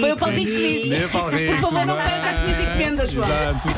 Rico. Foi o Paulo Rico que disse. Paulo Por favor, não perca as minhas encomendas, João. Exato.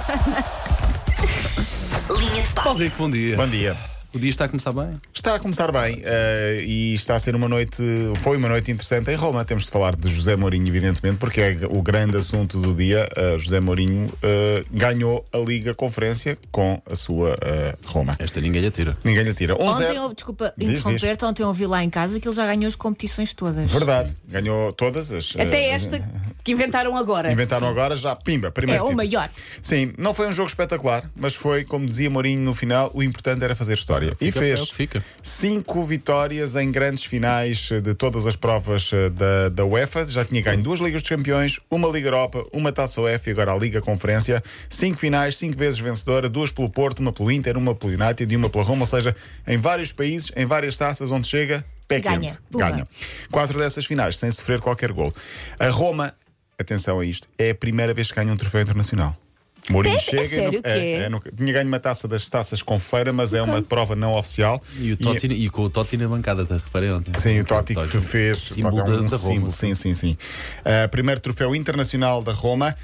Linha de Paulo passe. Rico, bom dia. Bom dia. O dia está a começar bem. Está a começar bem eh, e está a ser uma noite, foi uma noite interessante em Roma. Temos de falar de José Mourinho, evidentemente, porque é o grande assunto do dia. Eh, José Mourinho eh, ganhou a Liga Conferência com a sua Roma. Esta ninguém lhe atira. Ninguém lhe tira. 1-0. Ontem, eu, desculpa Diz, interromper-te, ontem ouvi lá em casa que ele já ganhou as competições todas. Verdade, ganhou todas as. Até esta que inventaram agora. Inventaram agora já, pimba, É primeiro. o título. maior. Sim, não foi um jogo espetacular, mas foi, como dizia Mourinho no final, o importante era fazer história. e Fica- fez é o que fica. Cinco vitórias em grandes finais eh, de todas as provas eh, da, da UEFA. Já tinha ganho duas Ligas dos Campeões, uma Liga Europa, uma Taça UEFA e agora a Liga Conferência. Cinco finais, cinco vezes vencedora, duas pelo Porto, uma pelo Inter, uma pelo United e uma pela Roma. Ou seja, em vários países, em várias taças onde chega, pé Ganha. quente. Ganha. Quatro dessas finais sem sofrer qualquer gol. A Roma, atenção a isto, é a primeira vez que ganha um troféu internacional. Mourinho É- é chega e sério que é? nunca- tinha ganho uma taça das taças com feira, mas é uma prova não oficial. E, o Totti, e com o Totti na bancada, te reparei ontem. Sim, o Totti que fez. Símbolo o Totti é da, um da Roma. símbolo, sim, sim, sim. Uh, primeiro troféu internacional da Roma.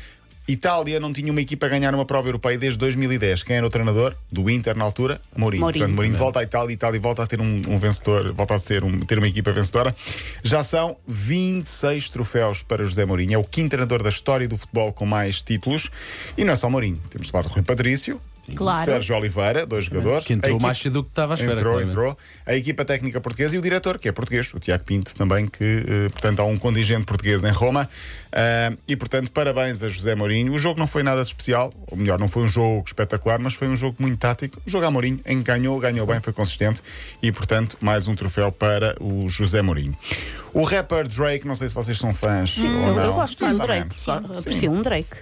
Itália não tinha uma equipa a ganhar uma prova europeia desde 2010. Quem era o treinador do Inter na altura? Mourinho. Mourinho. Portanto, Mourinho volta à Itália, Itália volta a ter um, um vencedor, volta a ser um- ter uma equipa vencedora. Já são 26 troféus para José Mourinho. É o quinto treinador da história do futebol com mais títulos. E não é só Mourinho. Temos de falar de Rui Patrício. Claro. Sérgio Oliveira, dois jogadores. Que entrou A equipa- mais cedo do que estava à espera. Entrou, claramente. entrou. A equipa técnica portuguesa e o diretor, que é português, o Tiago Pinto também, que, eh, portanto, há um contingente português em Roma. Ah, e, portanto, parabéns a José Mourinho. O jogo não foi nada de especial, ou melhor, não foi um jogo espetacular, mas foi um jogo muito tático. O jogo a Mourinho, em que ganhou, ganhou bem, foi consistente. E, portanto, mais um troféu para o José Mourinho. O rapper Drake, não sei se vocês são fãs ou Eu, não. eu gosto Mais do ou Drake. Sim, Sim. aprecio um Drake.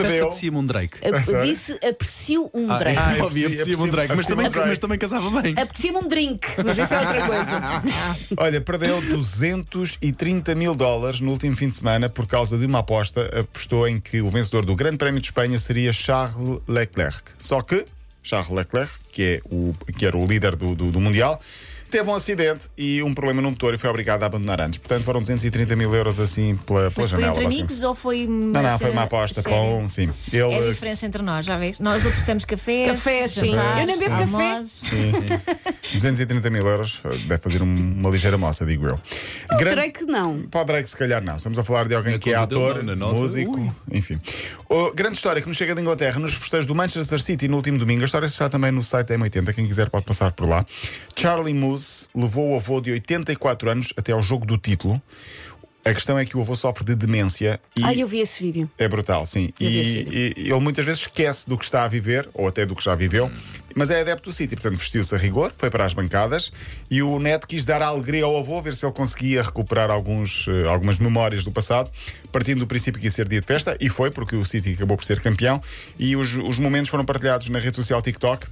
Perdeu. Aprecia-me um Drake. Eu sério? Disse aprecio um Ah, Drake. é, eu óbvio, percebi, aprecia-me um Drake, mas aprecia-me também, um Drake. mas também casava bem. Aprecia-me um drink, mas isso é outra coisa. Olha, perdeu 230 mil dólares no último fim de semana por causa de uma aposta. Apostou em que o vencedor do Grande Prémio de Espanha seria Charles Leclerc. Só que Charles Leclerc, que, é o, que era o líder do, do, do Mundial, teve um acidente e um problema no motor e foi obrigado a abandonar antes. Portanto, foram 230 mil euros assim pela, pela Mas foi janela. entre basicamente. amigos ou foi. Não, não, foi uma aposta com um, sim. É Ele, a diferença entre nós, já vês? Nós outros temos cafés, Cafés, sim. Eu nem bebo café. almoços. 230 mil euros, deve fazer um- uma ligeira moça, digo eu. O Grande- Drake não. Para o Drake, se calhar não. Estamos a falar de alguém Na que é ator, não, músico, ui. enfim. O, grande história que nos chega de Inglaterra nos festejos do Manchester City no último domingo. A história está também no site da M80. Quem quiser pode passar por lá. Charlie Moose levou o avô de 84 anos até ao jogo do título. A questão é que o avô sofre de demência e Ai, eu vi esse vídeo. é brutal, sim. E, e ele muitas vezes esquece do que está a viver, ou até do que já viveu, mas é adepto do City, portanto vestiu-se a rigor, foi para as bancadas e o neto quis dar a alegria ao avô, ver se ele conseguia recuperar alguns, eh, algumas memórias do passado, partindo do princípio que ia ser dia de festa, e foi, porque o City acabou por ser campeão, e os, os momentos foram partilhados na rede social TikTok.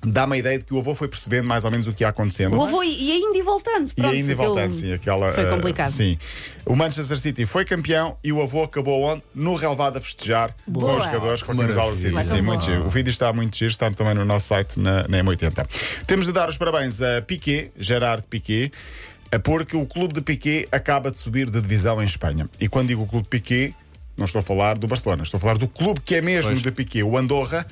Dá-me a ideia de que o avô foi percebendo mais ou menos o que ia acontecendo. O avô e ainda e voltando. E Pronto, ainda e voltando, sim, aquela. Foi eh, complicado. sim. O Manchester City foi campeão e o avô acabou onde? No relevado a festejar com Boa. os jogadores com a camisola do City. Sim, muito giro. O vídeo está muito giro, está também no nosso site na, na M80. Temos de dar os parabéns a Piquet, Gerard Piquet. Porque o clube de Piquet acaba de subir de divisão em Espanha. E quando digo o clube de Piquet, não estou a falar do Barcelona, estou a falar do clube que é mesmo Pois. de Piquet, o Andorra,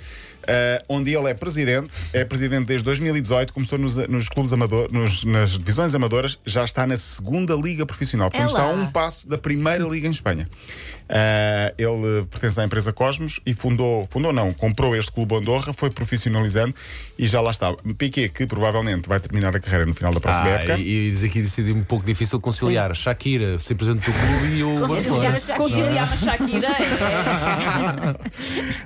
eh, onde ele é presidente, é presidente desde 2018, começou nos, nos clubes amadores, nas divisões amadoras, já está na segunda liga profissional. Portanto, É está a um passo da primeira liga em Espanha. Eh, ele pertence à empresa Cosmos e fundou, fundou não, comprou este clube Andorra, foi profissionalizando e já lá está. Piquet, que provavelmente vai terminar a carreira no final da próxima Ah, época. e, e diz aqui decidi um pouco difícil conciliar Shakira, ser presidente do clube e o Conciliar Shakira. Conciliar a Shakira. é-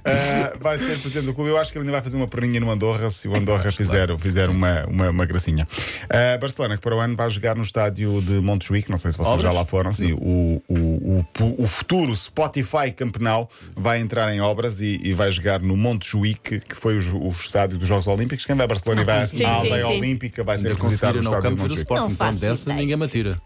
Uh, vai ser presidente do clube. Eu acho que ele ainda vai fazer uma perninha no Andorra se o Andorra fizer, fizer uma, uma, uma gracinha. Uh, Barcelona, que para o ano vai jogar no estádio de Montjuic, não sei se vocês Obras? já lá foram. Sim, o, o, o, o futuro Spotify Campenau vai entrar em obras e, e vai jogar no Montjuic, que foi o, o estádio dos Jogos Olímpicos. Quem vai a Barcelona e vai Sim, à aldeia. Olímpica vai ser Ainda visitar o conseguiram no estádio de campo ver o Montjuic. Sporting, Não então faço dessa ideia. ninguém me atira.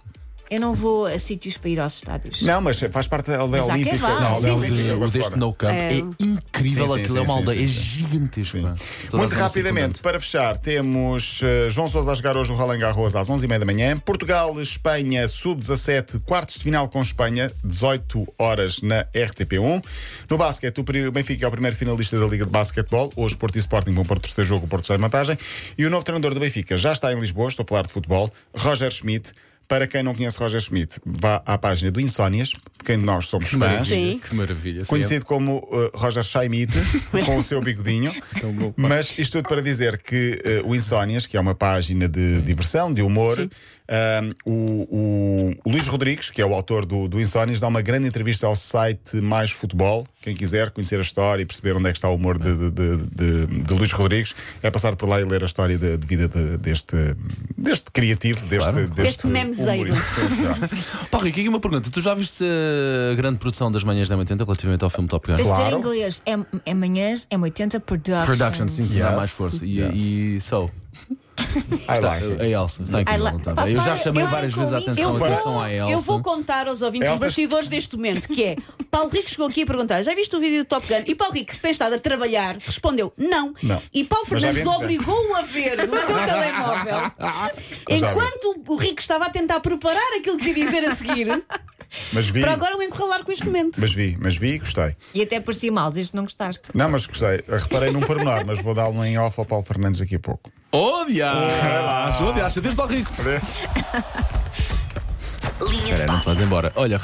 Eu não vou a sítios para ir aos estádios. Não, mas faz parte da aldeia Mas há quem olímpica. vá. da Não, aldeia o, olímpica de- de o deste no camp É. é, incrível. Sim, sim, Aquilo sim, é uma sim, aldeia, sim, é sim. gigantesco. pá. Toda a Muito zona rapidamente, circundante. para fechar, temos eh, João Sousa a jogar hoje o Roland Garros às 11h30 da manhã. Portugal, Espanha, sub-17, quartos de final com Espanha, 18 horas na RTP1. No basquete, o pri- o Benfica é o primeiro finalista da Liga de Basquetebol. Hoje, Porto e Sporting vão para o terceiro jogo, o Porto sai em vantagem. E o novo treinador do Benfica já está em Lisboa, estou a falar de futebol, Roger Schmidt. Para quem não conhece Roger Schmidt, vá à página do Insónias, de quem nós somos Que fãs. maravilha. Sim. Que maravilha. sim. Conhecido como uh, Roger Schmidt, com o seu bigodinho. Mas isto tudo para dizer que uh, o Insónias, que é uma página de diversão, de humor, um, o, o- Luís Rodrigues, que é o autor do, do Insónias, dá uma grande entrevista ao site Mais Futebol. Quem quiser conhecer a história e perceber onde é que está o humor de, de, de, de- de Luís Rodrigues, é passar por lá e ler a história de, de vida de- deste, deste criativo, deste, Claro. deste Este memezeiro. Paulo Rico, aqui uma pergunta. Tu já viste a grande produção das manhãs da 80 relativamente ao filme Top Gun? Claro. ter em inglês. É, é manhãs, é 80 Productions. Production, sim, que dá Yes. mais força. E, Yes. e so. I Está, like it. a Elsa, está incrível. Like- Eu já chamei para várias vezes a atenção Eu em vou, relação à Elsa. eu vou contar aos ouvintes Elsa- os bastidores deste momento, que é Paulo Rico chegou aqui a perguntar: já viste o vídeo do Top Gun? E Paulo Rico, que tem estado a trabalhar, respondeu não. Não. E Paulo Fernandes obrigou-o a ver no seu telemóvel. Enquanto o Rico estava a tentar preparar aquilo que ia dizer a seguir, Mas vi, para agora o encurralar com este momento. mas vi, mas vi e gostei. E até parecia mal, dizes que não gostaste. Não, mas gostei. Reparei num pormenor, mas vou dar-lo em off ao Paulo Fernandes daqui a pouco. Oh! Oh, diacho! Adeus, Paulo Rico! Espera não te vais embora. Olha,